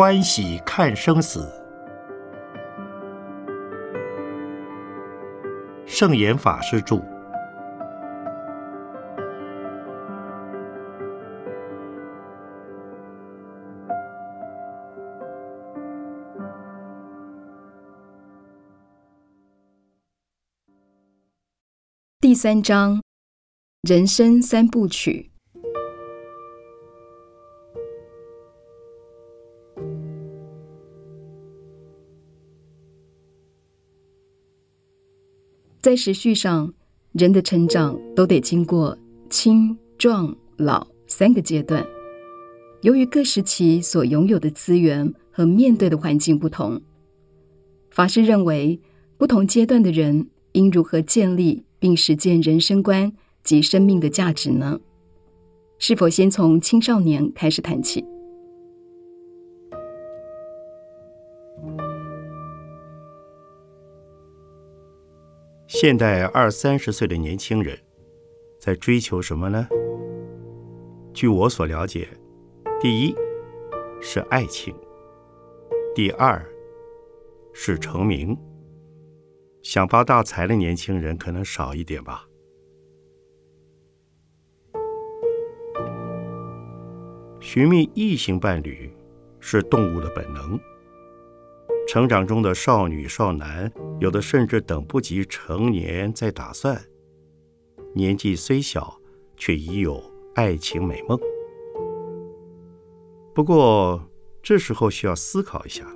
欢喜看生死。圣严法师著。第三章，人生三部曲。在时序上，人的成长都得经过青、壮、老三个阶段。由于各时期所拥有的资源和面对的环境不同，法师认为，不同阶段的人应如何建立并实践人生观及生命的价值呢？是否先从青少年开始谈起？现代二三十岁的年轻人，在追求什么呢？据我所了解，第一是爱情，第二是成名。想发大财的年轻人可能少一点吧。寻觅异性伴侣是动物的本能。成长中的少女少男，有的甚至等不及成年再打算。年纪虽小，却已有爱情美梦。不过，这时候需要思考一下：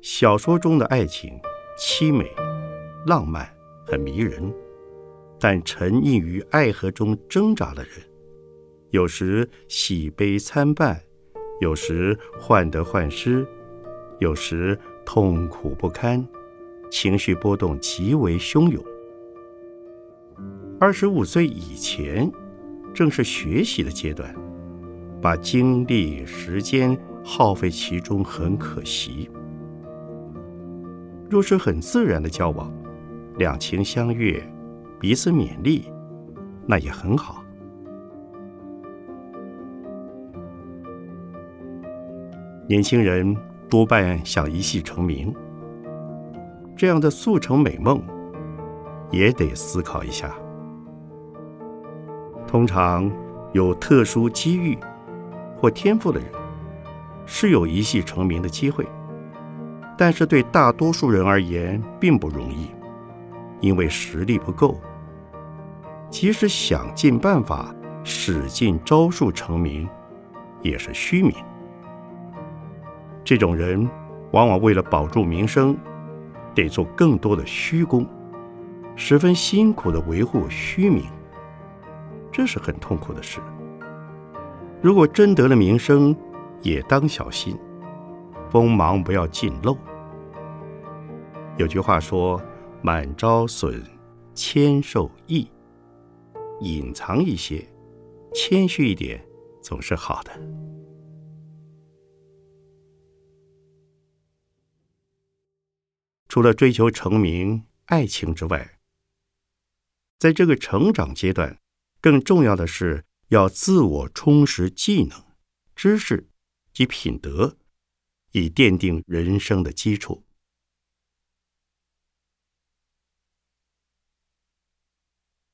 小说中的爱情凄美、浪漫、很迷人，但沉溺于爱河中挣扎的人，有时喜悲参半，有时患得患失。有时痛苦不堪，情绪波动极为汹涌。二十五岁以前，正是学习的阶段，把精力时间耗费其中很可惜。若是很自然的交往，两情相悦，彼此勉励，那也很好。年轻人。多半想一戏成名，这样的速成美梦，也得思考一下。通常有特殊机遇或天赋的人，是有一戏成名的机会，但是对大多数人而言并不容易，因为实力不够。即使想尽办法、使尽招数成名，也是虚名。这种人往往为了保住名声，得做更多的虚功，十分辛苦的维护虚名，这是很痛苦的事。如果真得了名声，也当小心，锋芒不要尽露。有句话说：“满招损，谦受益。”隐藏一些，谦虚一点，总是好的。除了追求成名、爱情之外，在这个成长阶段，更重要的是要自我充实技能、知识及品德，以奠定人生的基础。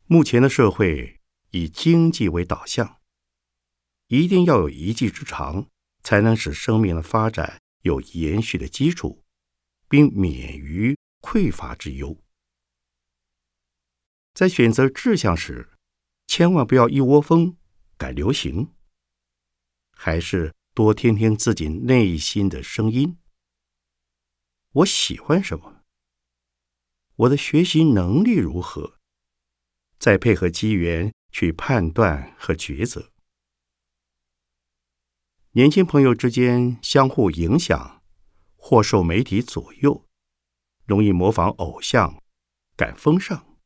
目前的社会以经济为导向，一定要有一技之长，才能使生命的发展有延续的基础。并免于匮乏之忧。在选择志向时，千万不要一窝蜂赶流行，还是多听听自己内心的声音。我喜欢什么？我的学习能力如何？再配合机缘去判断和抉择。年轻朋友之间相互影响。或受媒体左右，容易模仿偶像，赶风尚。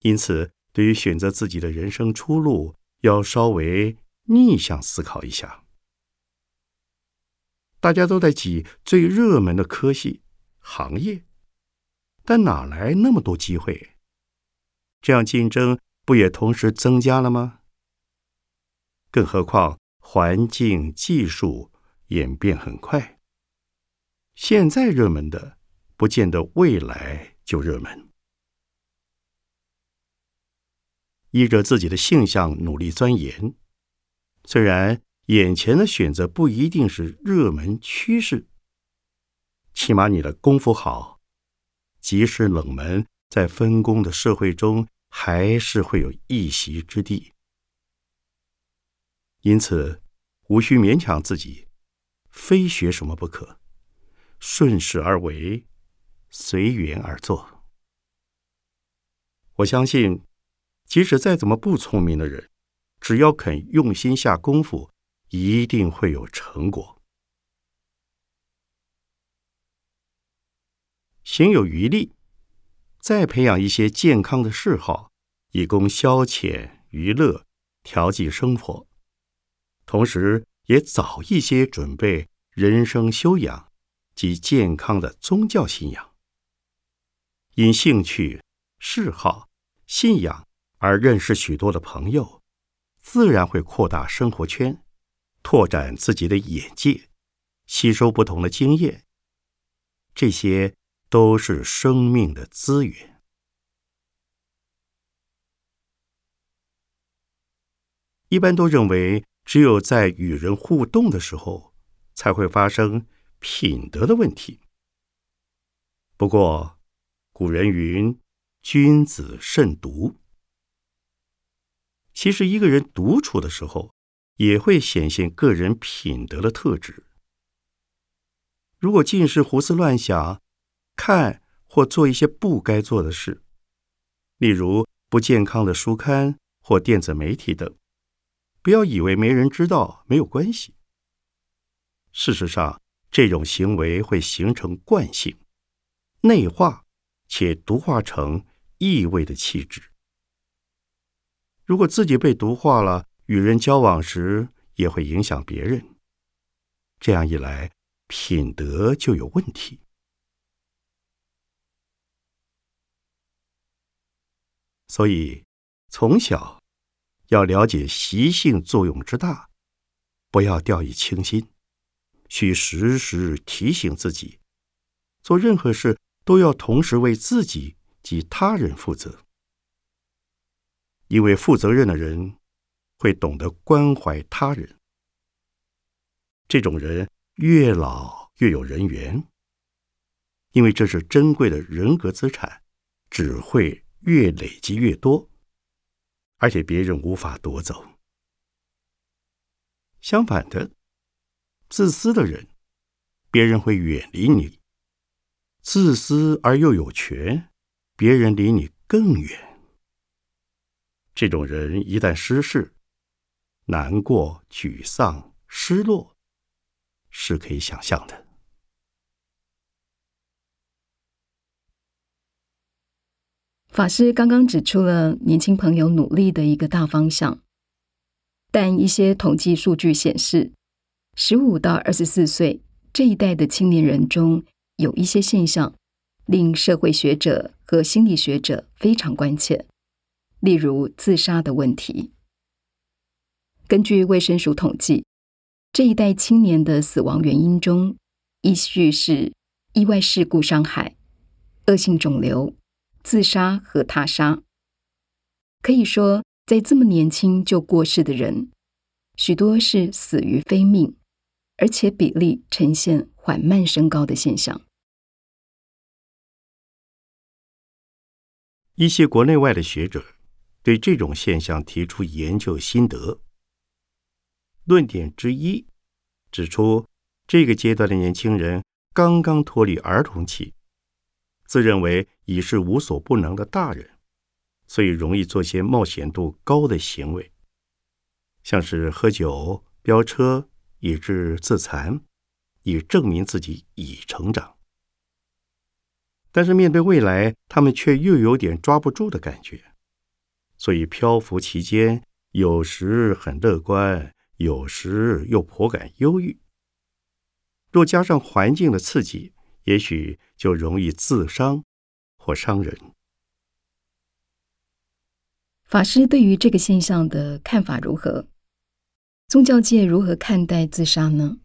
因此，对于选择自己的人生出路，要稍微逆向思考一下。大家都在挤最热门的科系、行业，但哪来那么多机会？这样竞争不也同时增加了吗？更何况环境、技术。演变很快。现在热门的，不见得未来就热门。依着自己的性向努力钻研，虽然眼前的选择不一定是热门趋势，起码你的功夫好，即使冷门，在分工的社会中，还是会有一席之地。因此，无需勉强自己，非学什么不可，顺势而为，随缘而做。我相信。即使再怎么不聪明的人，只要肯用心下功夫，一定会有成果。行有余力，再培养一些健康的嗜好，以供消遣娱乐、调剂生活，同时也早一些准备人生修养及健康的宗教信仰。因兴趣、嗜好、信仰。而认识许多的朋友，自然会扩大生活圈，拓展自己的眼界，吸收不同的经验。这些都是生命的资源。一般都认为，只有在与人互动的时候，才会发生品德的问题。不过，古人云：“君子慎独。”其实，一个人独处的时候，也会显现个人品德的特质。如果尽是胡思乱想，看或做一些不该做的事，例如不健康的书刊或电子媒体等，不要以为没人知道没有关系。事实上，这种行为会形成惯性，内化且毒化成异味的气质。如果自己被毒化了，与人交往时也会影响别人。这样一来，品德就有问题。所以，从小要了解习性作用之大，不要掉以轻心，需时时提醒自己，做任何事都要同时为自己及他人负责。因为负责任的人会懂得关怀他人，这种人越老越有人缘，因为这是珍贵的人格资产，只会越累积越多，而且别人无法夺走。相反的，自私的人，别人会远离你；自私而又有权，别人离你更远。这种人一旦失势，难过、沮丧、失落，是可以想象的。法师刚刚指出了年轻朋友努力的一个大方向，但一些统计数据显示，十五到二十四岁这一代的青年人中，有一些现象令社会学者和心理学者非常关切。例如自杀的问题。根据卫生署统计，这一代青年的死亡原因中，依序是意外事故伤害、恶性肿瘤、自杀和他杀。可以说，在这么年轻就过世的人，许多是死于非命，而且比例呈现缓慢升高的现象。一些国内外的学者。对这种现象提出研究心得。论点之一指出，这个阶段的年轻人刚刚脱离儿童期，自认为已是无所不能的大人，所以容易做些冒险度高的行为，像是喝酒、飙车，以致自残，以证明自己已成长。但是面对未来，他们却又有点抓不住的感觉。所以漂浮期间，有时很乐观，有时又颇感忧郁。若加上环境的刺激，也许就容易自伤或伤人。法师对于这个现象的看法如何？宗教界如何看待自杀呢？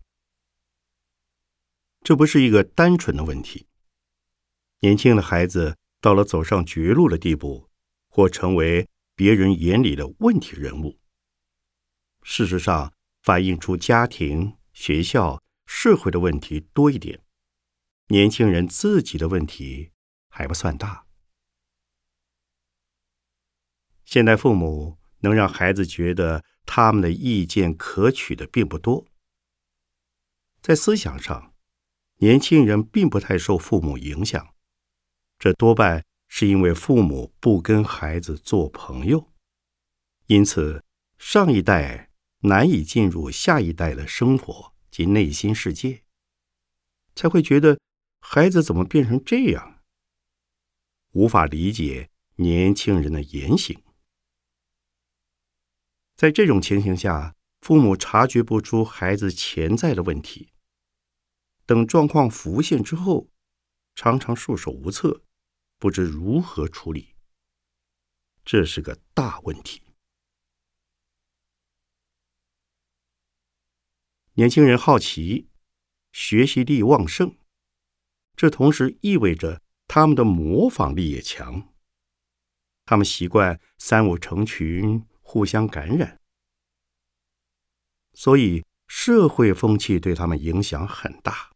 这不是一个单纯的问题。年轻的孩子到了走上绝路的地步，或成为别人眼里的问题人物。事实上，反映出家庭、学校、社会的问题多一点，年轻人自己的问题还不算大。现代父母能让孩子觉得他们的意见可取的并不多。在思想上，年轻人并不太受父母影响，这多半是因为父母不跟孩子做朋友，因此上一代难以进入下一代的生活及内心世界，才会觉得孩子怎么变成这样，无法理解年轻人的言行。在这种情形下，父母察觉不出孩子潜在的问题。等状况浮现之后，常常束手无策，不知如何处理。这是个大问题。年轻人好奇，学习力旺盛，这同时意味着他们的模仿力也强。他们习惯三五成群。互相感染，所以社会风气对他们影响很大。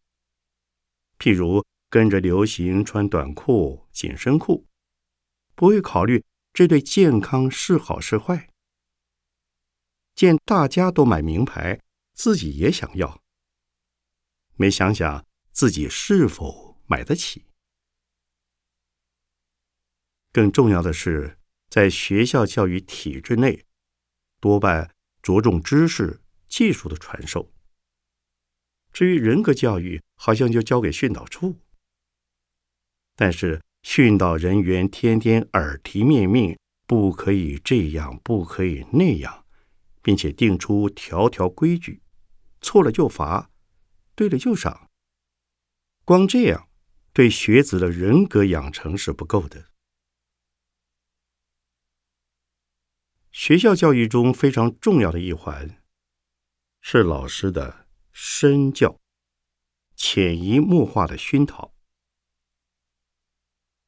譬如跟着流行穿短裤、紧身裤，不会考虑这对健康是好是坏。见大家都买名牌，自己也想要，没想想自己是否买得起。更重要的是。在学校教育体制内，多半着重知识、技术的传授。至于人格教育，好像就交给训导处。但是训导人员天天耳提面命，不可以这样，不可以那样，并且定出条条规矩，错了就罚，对了就赏。光这样，对学子的人格养成是不够的。学校教育中非常重要的一环，是老师的身教，潜移默化的熏陶。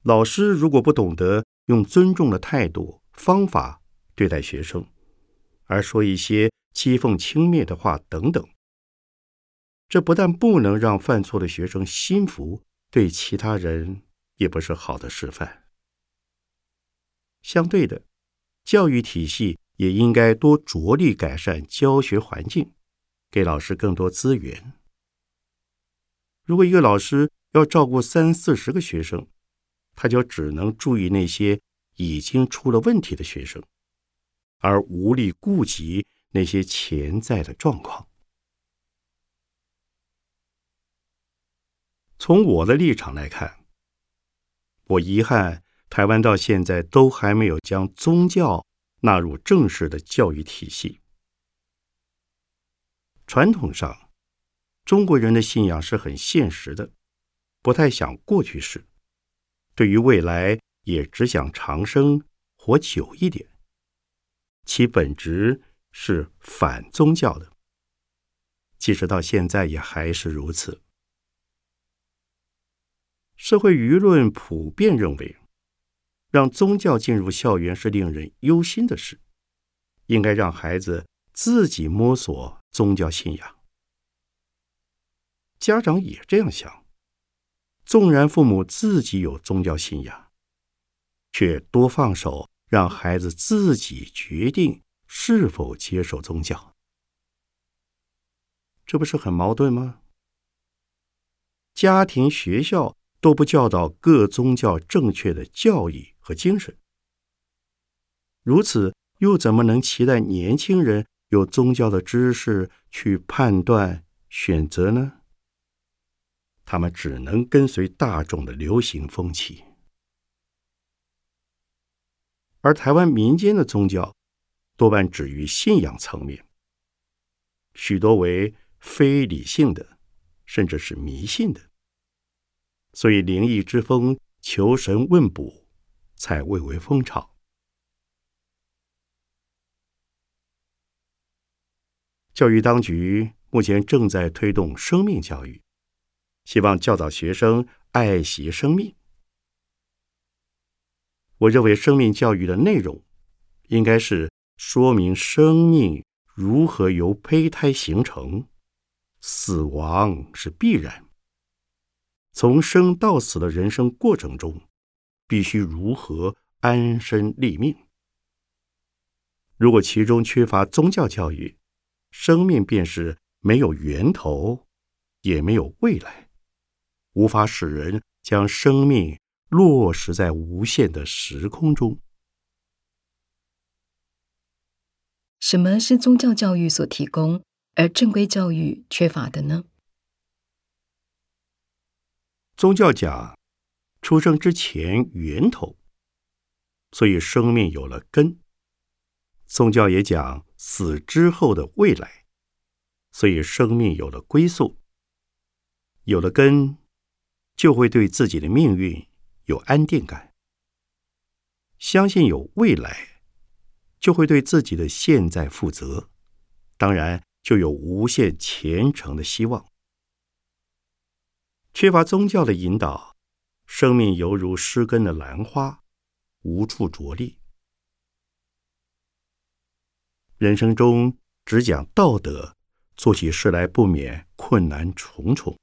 老师如果不懂得用尊重的态度、方法对待学生，而说一些讥讽、轻蔑的话等等，这不但不能让犯错的学生心服，对其他人也不是好的示范。相对的。教育体系也应该多着力改善教学环境，给老师更多资源。如果一个老师要照顾三四十个学生，他就只能注意那些已经出了问题的学生，而无力顾及那些潜在的状况。从我的立场来看，我遗憾。台湾到现在都还没有将宗教纳入正式的教育体系。传统上，中国人的信仰是很现实的，不太想过去式，对于未来也只想长生活久一点。其本质是反宗教的，即使到现在也还是如此。社会舆论普遍认为。让宗教进入校园是令人忧心的事，应该让孩子自己摸索宗教信仰。家长也这样想，纵然父母自己有宗教信仰，却多放手，让孩子自己决定是否接受宗教，这不是很矛盾吗？家庭、学校都不教导各宗教正确的教义。和精神，如此又怎么能期待年轻人有宗教的知识去判断选择呢？他们只能跟随大众的流行风气，而台湾民间的宗教多半止于信仰层面，许多为非理性的，甚至是迷信的，所以灵异之风、求神问卜。才蔚为风潮。教育当局目前正在推动生命教育，希望教导学生爱惜生命。我认为生命教育的内容，应该是说明生命如何由胚胎形成，死亡是必然。从生到死的人生过程中，必须如何安身立命？如果其中缺乏宗教教育，生命便是没有源头，也没有未来，无法使人将生命。落实在无限的时空中。什么是宗教教育所提供，而正规教育缺乏的呢？宗教讲出生之前源头，所以生命有了根；宗教也讲死之后的未来，所以生命有了归宿。有了根，就会对自己的命运。有安定感，相信有未来，就会对自己的现在负责，当然就有无限虔诚的希望。缺乏宗教的引导，生命犹如失根的兰花，无处着力。人生中只讲道德，做起事来不免困难重重，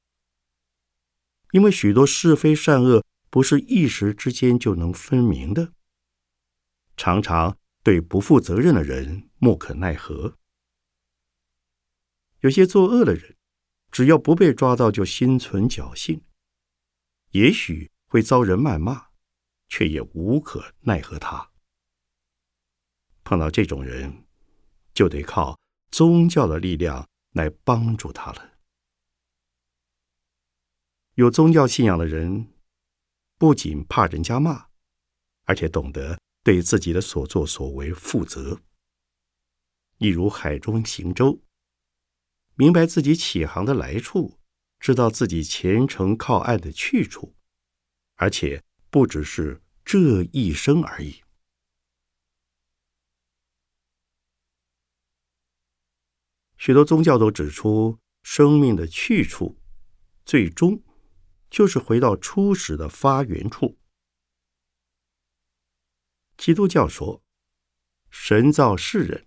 因为许多是非善恶。不是一时之间就能分明的，常常对不负责任的人莫可奈何。有些作恶的人，只要不被抓到，就心存侥幸，也许会遭人谩骂，却也无可奈何他。碰到这种人，就得靠宗教的力量来帮助他了。有宗教信仰的人。不仅怕人家骂，而且懂得对自己的所作所为负责。一如海中行舟，明白自己起航的来处，知道自己前程靠岸的去处，而且不只是这一生而已。许多宗教都指出，生命的去处，最终。就是回到初始的发源处。基督教说，神造世人，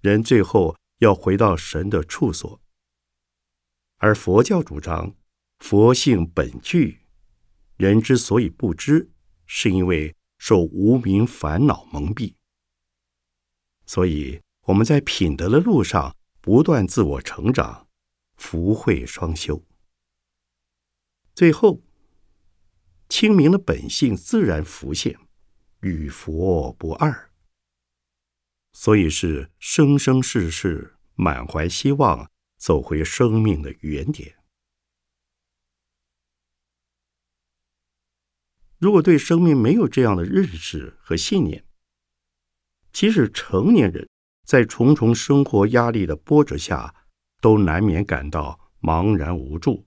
人最后要回到神的处所；而佛教主张佛性本具，人之所以不知，是因为受无名烦恼蒙蔽。所以我们在品德的路上不断自我成长，福慧双修。最后，清明的本性自然浮现，与佛不二。所以是生生世世满怀希望，走回生命的原点。如果对生命没有这样的认识和信念，即使成年人在重重生活压力的波折下，都难免感到茫然无助。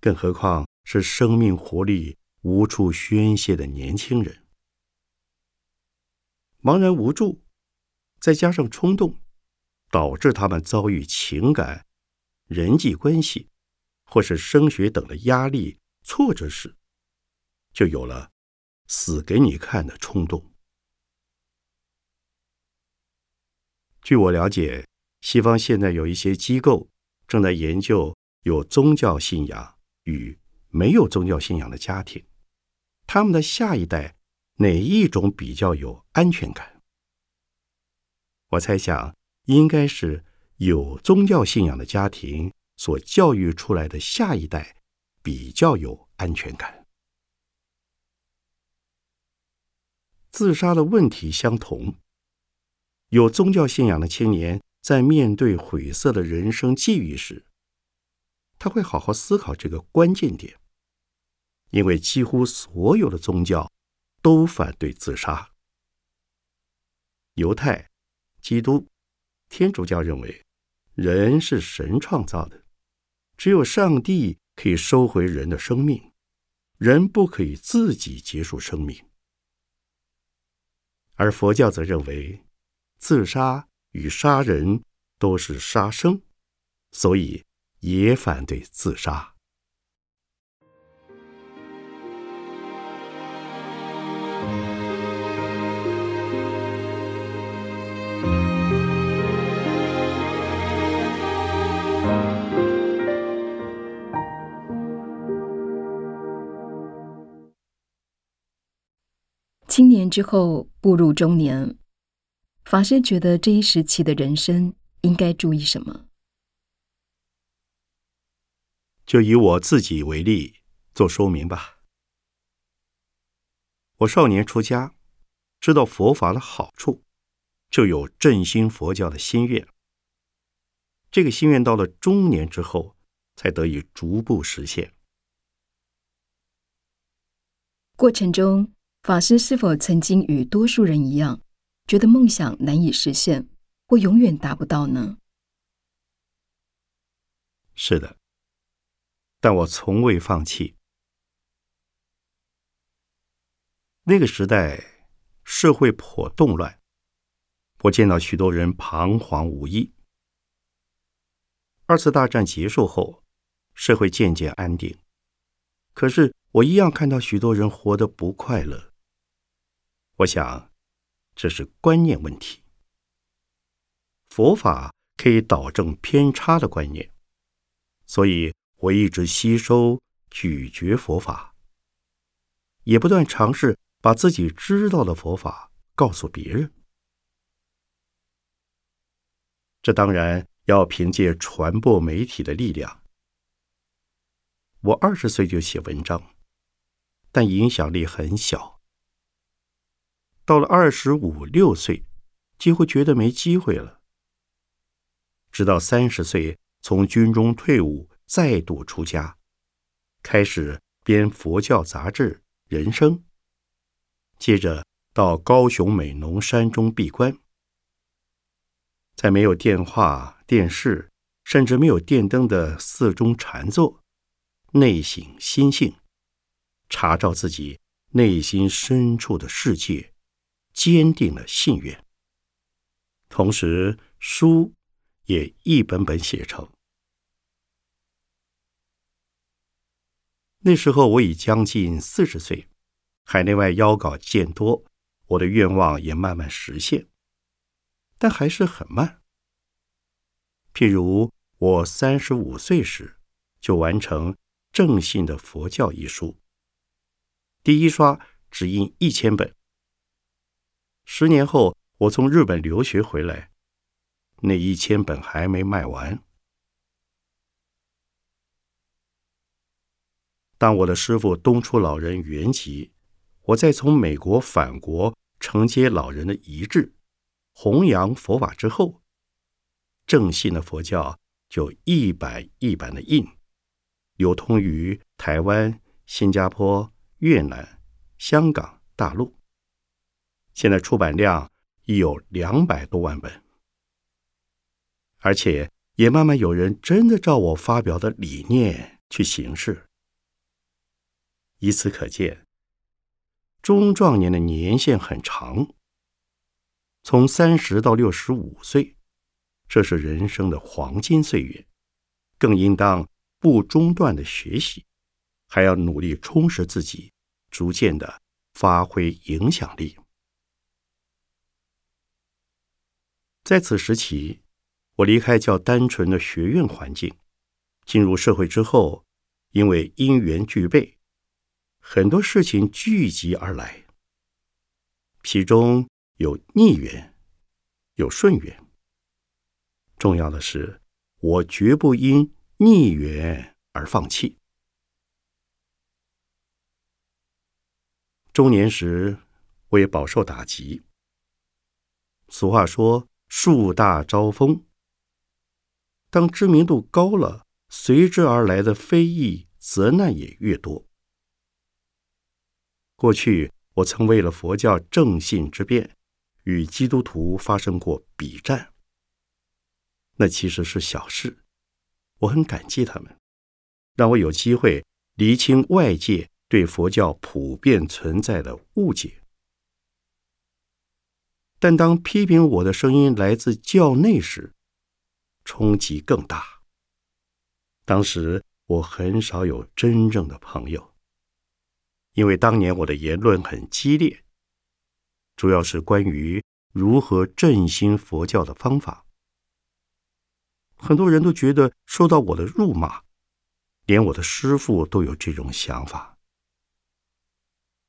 更何况是生命活力无处宣泄的年轻人，茫然无助，再加上冲动，导致他们遭遇情感、人际关系或是升学等的压力挫折时，就有了死给你看的冲动。据我了解，西方现在有一些机构正在研究有宗教信仰。与没有宗教信仰的家庭，他们的下一代哪一种比较有安全感？我猜想，应该是有宗教信仰的家庭所教育出来的下一代比较有安全感。自杀的问题相同，有宗教信仰的青年在面对晦涩的人生际遇时。他会好好思考这个关键点，因为几乎所有的宗教都反对自杀。犹太、基督、天主教认为人是神创造的，只有上帝可以收回人的生命，人不可以自己结束生命。而佛教则认为，自杀与杀人都是杀生，所以。也反对自杀。之后步入中年，法师觉得这一时期的人生应该注意什么？就以我自己为例做说明吧。我少年出家，知道佛法的好处，就有振兴佛教的心愿。这个心愿到了中年之后，才得以逐步实现。过程中，法师是否曾经与多数人一样，觉得梦想难以实现，或永远达不到呢？是的，但我从未放弃。那个时代，社会颇动乱，我见到许多人彷徨无依。二次大战结束后，社会渐渐安定，可是我一样看到许多人活得不快乐。我想，这是观念问题。佛法可以导正偏差的观念，所以我一直吸收、咀嚼佛法，也不断尝试把自己知道的佛法告诉别人。这当然。要凭借传播媒体的力量。我二十岁就写文章，但影响力很小。到了二十五六岁，几乎觉得没机会了。直到三十岁从军中退伍，再度出家，开始编佛教杂志《人生》，接着到高雄美浓山中闭关，在没有电话。电视甚至没有电灯的寺中禅坐，内省心性，查照自己内心深处的世界，坚定了信愿。同时，书也一本本写成。那时候我已将近四十岁，海内外邀稿渐多，我的愿望也慢慢实现，但还是很慢。譬如我三十五岁时，就完成《正信的佛教》一书，第一刷只印一千本。十年后，我从日本留学回来，那一千本还没卖完。当我的师傅东出老人圆寂，我再从美国返国承接老人的遗志，弘扬佛法之后。正信的佛教就一版一版的印，流通于台湾、新加坡、越南、香港、大陆。现在出版量已有两百多万本，而且也慢慢有人真的照我发表的理念去行事。以此可见，中壮年的年限很长，从三十到六十五岁。这是人生的黄金岁月，更应当不中断的学习，还要努力充实自己，逐渐的发挥影响力。在此时期，我离开较单纯的学院环境，进入社会之后，因为因缘具备，很多事情聚集而来，其中有逆缘，有顺缘。重要的是，我绝不因逆缘而放弃。中年时，我也饱受打击。俗话说：“树大招风。”当知名度高了，随之而来的非议、责难也越多。过去，我曾为了佛教正信之辩，与基督徒发生过笔战。那其实是小事，我很感激他们，让我有机会厘清外界对佛教普遍存在的误解。但当批评我的声音来自教内时，冲击更大。当时我很少有真正的朋友，因为当年我的言论很激烈，主要是关于如何振兴佛教的方法。很多人都觉得受到我的辱骂，连我的师父都有这种想法。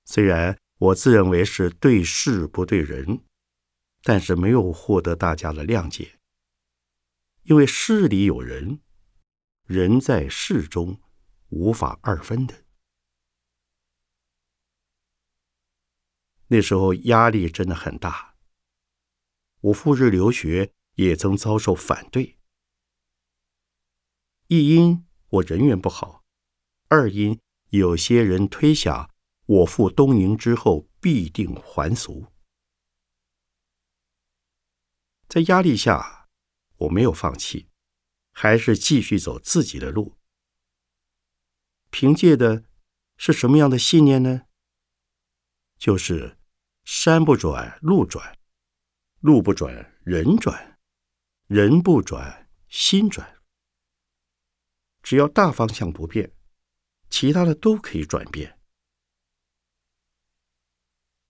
虽然我自认为是对事不对人，但是没有获得大家的谅解，因为事里有人，人在事中无法二分的。那时候压力真的很大，我赴日留学也曾遭受反对，一因我人缘不好，二因有些人推想我赴东瀛之后必定还俗。在压力下，我没有放弃，还是继续走自己的路。凭借的是什么样的信念呢？就是山不转路转，路不转人转，人不转心转。只要大方向不变，其他的都可以转变。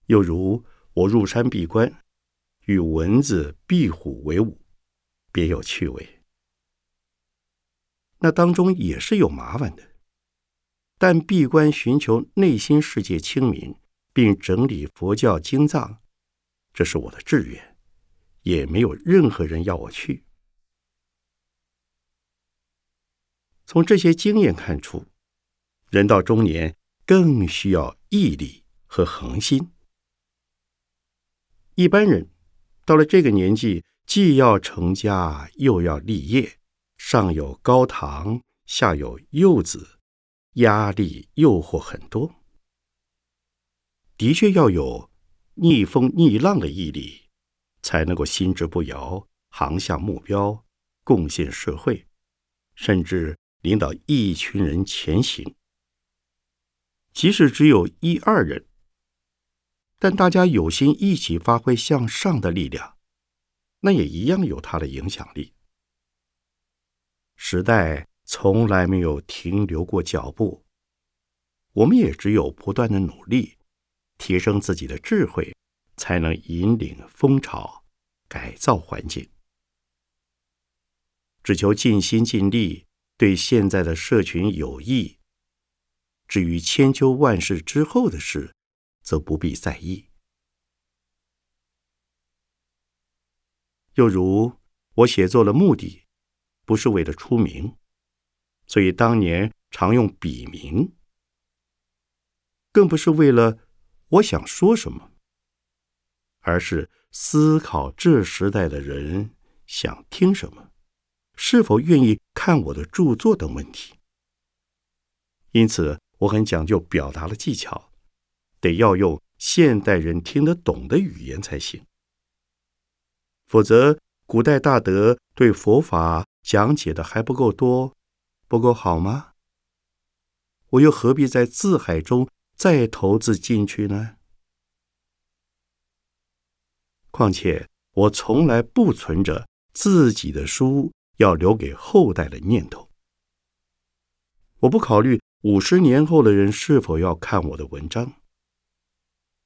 又如我入山闭关，与蚊子、壁虎为伍，别有趣味。那当中也是有麻烦的，但闭关寻求内心世界清明。并整理佛教经藏，这是我的志愿，也没有任何人要我去。从这些经验看出，人到中年更需要毅力和恒心。一般人到了这个年纪，既要成家，又要立业，上有高堂，下有幼子，压力诱惑很多。的确要有逆风逆浪的毅力，才能够心志不摇，航向目标，贡献社会，甚至领导一群人前行。即使只有一二人，但大家有心一起发挥向上的力量，那也一样有它的影响力。时代从来没有停留过脚步，我们也只有不断的努力。提升自己的智慧，才能引领风潮，改造环境。只求尽心尽力，对现在的社群有益。至于千秋万世之后的事，则不必在意。又如我写作的目的，不是为了出名，所以当年常用笔名，更不是为了。我想说什么，而是思考这时代的人想听什么，是否愿意看我的著作等问题。因此，我很讲究表达的技巧，得要用现代人听得懂的语言才行。否则，古代大德对佛法讲解的还不够多，不够好吗？我又何必在字海中？再投资进去呢？况且我从来不存着自己的书要留给后代的念头。我不考虑五十年后的人是否要看我的文章。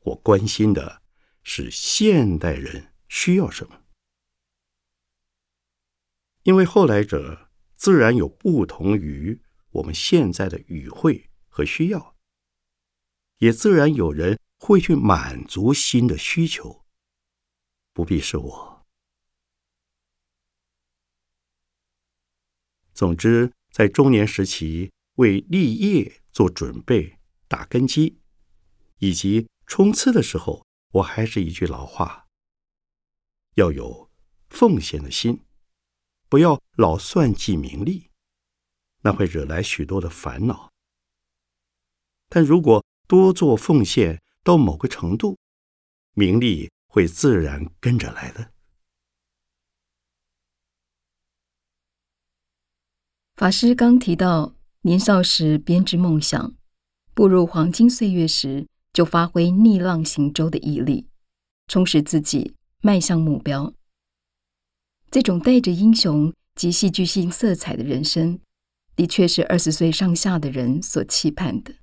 我关心的是现代人需要什么，因为后来者自然有不同于我们现在的语汇和需要。也自然有人会去满足新的需求，不必是我。总之，在中年时期为立业做准备、打根基，以及冲刺的时候，我还是一句老话：要有奉献的心，不要老算计名利，那会惹来许多的烦恼。但如果多做奉献到某个程度，名利会自然跟着来的。法师刚提到，年少时编织梦想，步入黄金岁月时，就发挥逆浪行舟的毅力，充实自己，迈向目标。这种带着英雄及戏剧性色彩的人生，的确是二十岁上下的人所期盼的。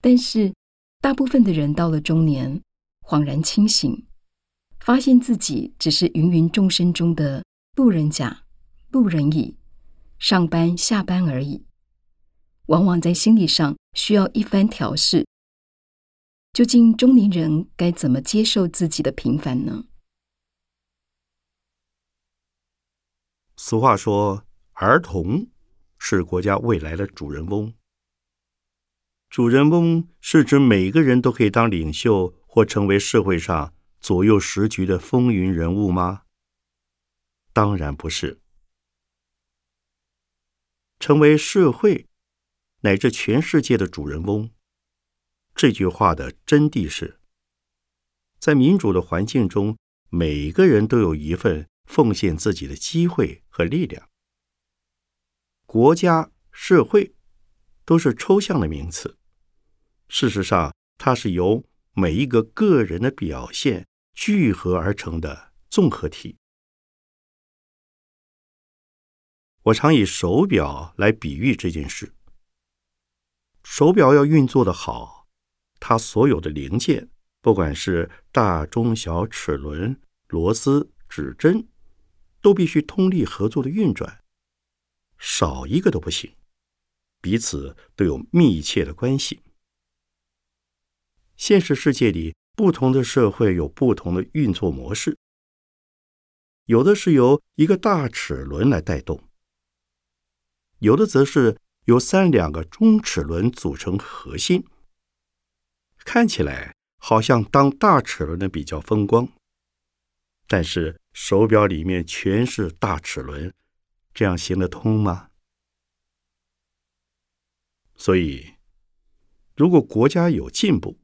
但是，大部分的人到了中年，恍然清醒，发现自己只是芸芸众生中的路人甲、路人乙，上班下班而已。往往在心理上需要一番调试，究竟中年人该怎么接受自己的平凡呢？俗话说：“儿童是国家未来的主人翁。”主人翁是指每个人都可以当领袖或成为社会上左右时局的风云人物吗？当然不是。成为社会乃至全世界的主人翁，这句话的真谛是：在民主的环境中，每个人都有一份奉献自己的机会和力量。国家、社会都是抽象的名词。事实上，它是由每一个个人的表现聚合而成的综合体。我常以手表来比喻这件事。手表要运作的好，它所有的零件，不管是大、中、小齿轮、螺丝、指针，都必须通力合作的运转，少一个都不行，彼此都有密切的关系。现实世界里，不同的社会有不同的运作模式。有的是由一个大齿轮来带动，有的则是由三两个中齿轮组成核心。看起来好像当大齿轮的比较风光，但是手表里面全是大齿轮，这样行得通吗？所以，如果国家有进步，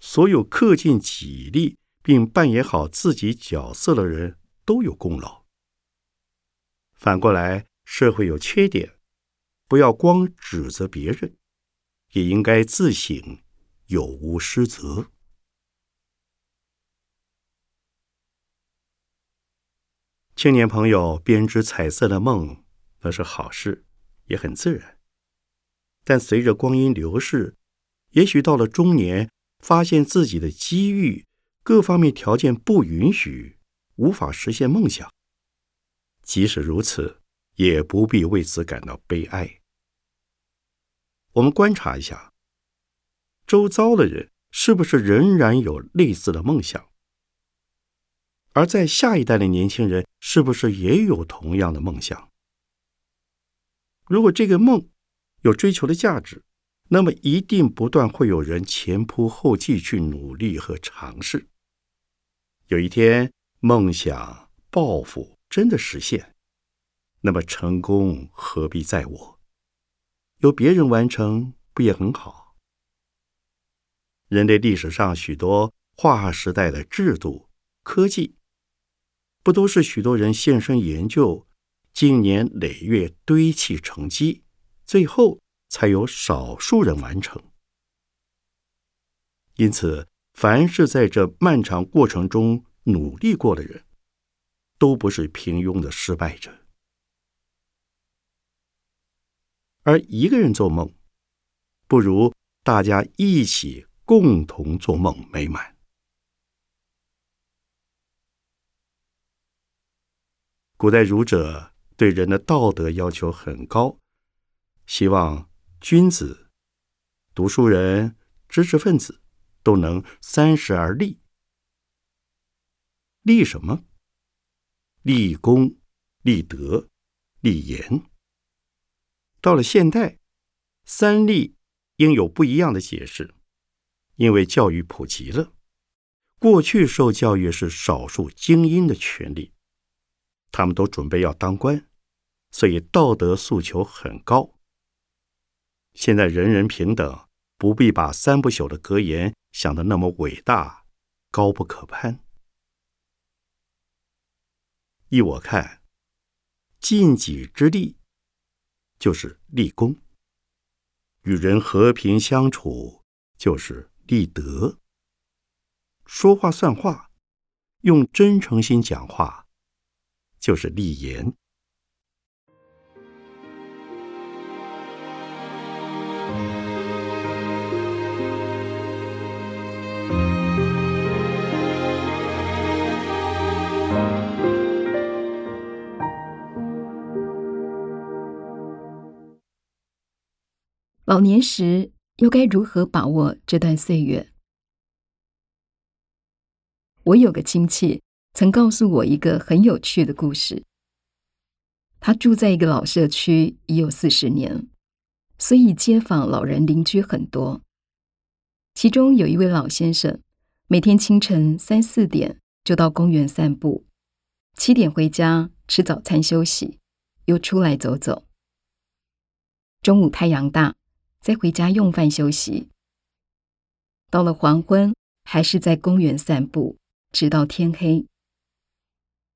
所有恪尽己力并扮演好自己角色的人都有功劳。反过来，社会有缺点，不要光指责别人，也应该自省有无失责。青年朋友编织彩色的梦，那是好事，也很自然。但随着光阴流逝，也许到了中年。发现自己的机遇各方面条件不允许，无法实现梦想。即使如此，也不必为此感到悲哀。我们观察一下，周遭的人是不是仍然有类似的梦想？而在下一代的年轻人是不是也有同样的梦想？如果这个梦有追求的价值？那么，一定不断会有人前仆后继去努力和尝试。有一天，梦想、抱负真的实现，那么成功何必在我？由别人完成不也很好？人类历史上许多划时代的制度、科技，不都是许多人献身研究，经年累月堆砌成绩，最后？才有少数人完成。因此，凡是在这漫长过程中努力过的人，都不是平庸的失败者。而一个人做梦，不如大家一起共同做梦美满。古代儒者对人的道德要求很高，希望。君子、读书人、知识分子都能三十而立。立什么？立功、立德、立言。到了现代，三立应有不一样的解释，因为教育普及了。过去受教育是少数精英的权利，他们都准备要当官，所以道德诉求很高。现在人人平等，不必把三不朽的格言想得那么伟大、高不可攀。依我看，尽己之力就是立功；与人和平相处就是立德；说话算话，用真诚心讲话就是立言。老年时又该如何把握这段岁月？我有个亲戚曾告诉我一个很有趣的故事。他住在一个老社区已有四十年，所以街坊老人邻居很多。其中有一位老先生，每天清晨三四点就到公园散步，七点回家吃早餐休息，又出来走走。中午太阳大，再回家用饭休息。到了黄昏，还是在公园散步，直到天黑。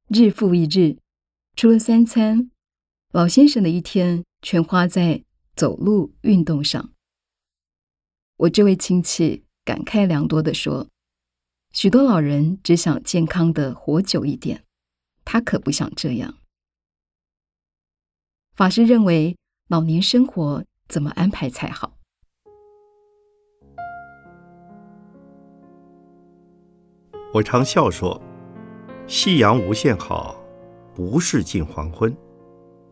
日复一日，除了三餐，老先生的一天全花在走路运动上。我这位亲戚感慨良多的说：“许多老人只想健康的活久一点，他可不想这样。”法师认为，老年生活怎么安排才好？我常笑说：“夕阳无限好，不是近黄昏；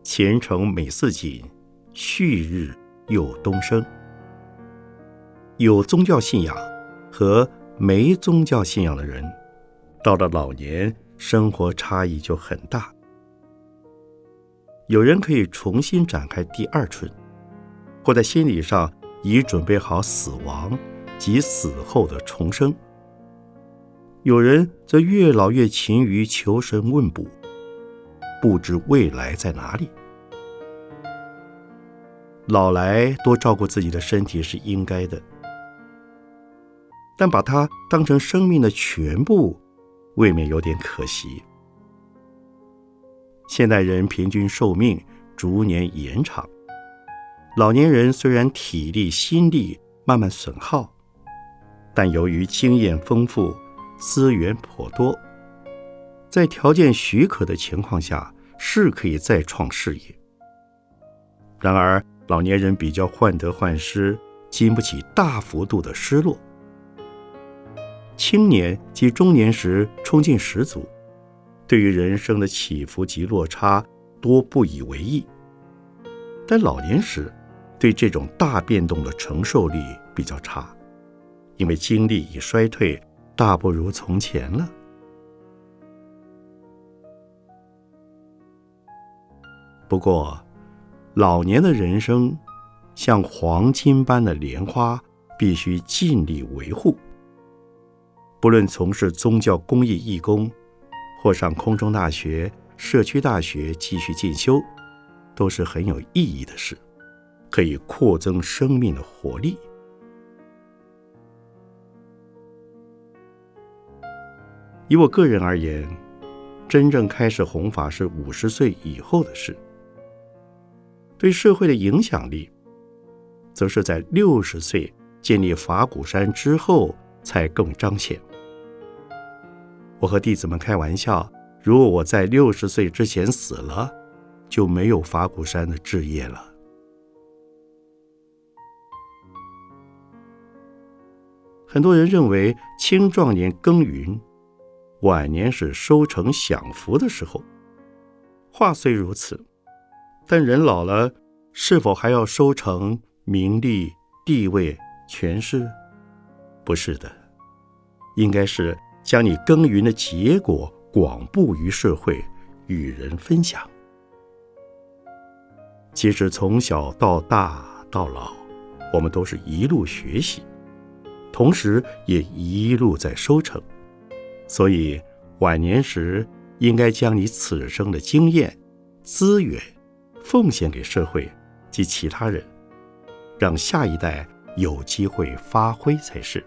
前程美似锦，旭日又东升。”有宗教信仰和没宗教信仰的人，到了老年，生活差异就很大。有人可以重新展开第二春，或在心理上已准备好死亡及死后的重生。有人则越老越勤于求神问卜，不知未来在哪里。老来多照顾自己的身体是应该的，但把它当成生命的全部，未免有点可惜。现代人平均寿命逐年延长，老年人虽然体力、心力慢慢损耗，但由于经验丰富。资源颇多，在条件许可的情况下，是可以再创事业。然而，老年人比较患得患失，经不起大幅度的失落。青年及中年时冲劲十足，对于人生的起伏及落差多不以为意；但老年时，对这种大变动的承受力比较差，因为精力已衰退。大不如从前了。不过，老年的人生像黄金般的莲花，必须尽力维护。不论从事宗教公益义工，或上空中大学、社区大学继续进修，都是很有意义的事，可以扩增生命的活力。以我个人而言，真正开始弘法是五十岁以后的事。对社会的影响力，则是在六十岁建立法鼓山之后才更彰显。我和弟子们开玩笑，如果我在六十岁之前死了，就没有法鼓山的置业了。很多人认为青壮年耕耘。晚年是收成享福的时候，话虽如此，但人老了，是否还要收成名利、地位、权势？不是的，应该是将你耕耘的结果广布于社会，与人分享。其实从小到大到老，我们都是一路学习，同时也一路在收成。所以，晚年时应该将你此生的经验、资源奉献给社会及其他人，让下一代有机会发挥才是。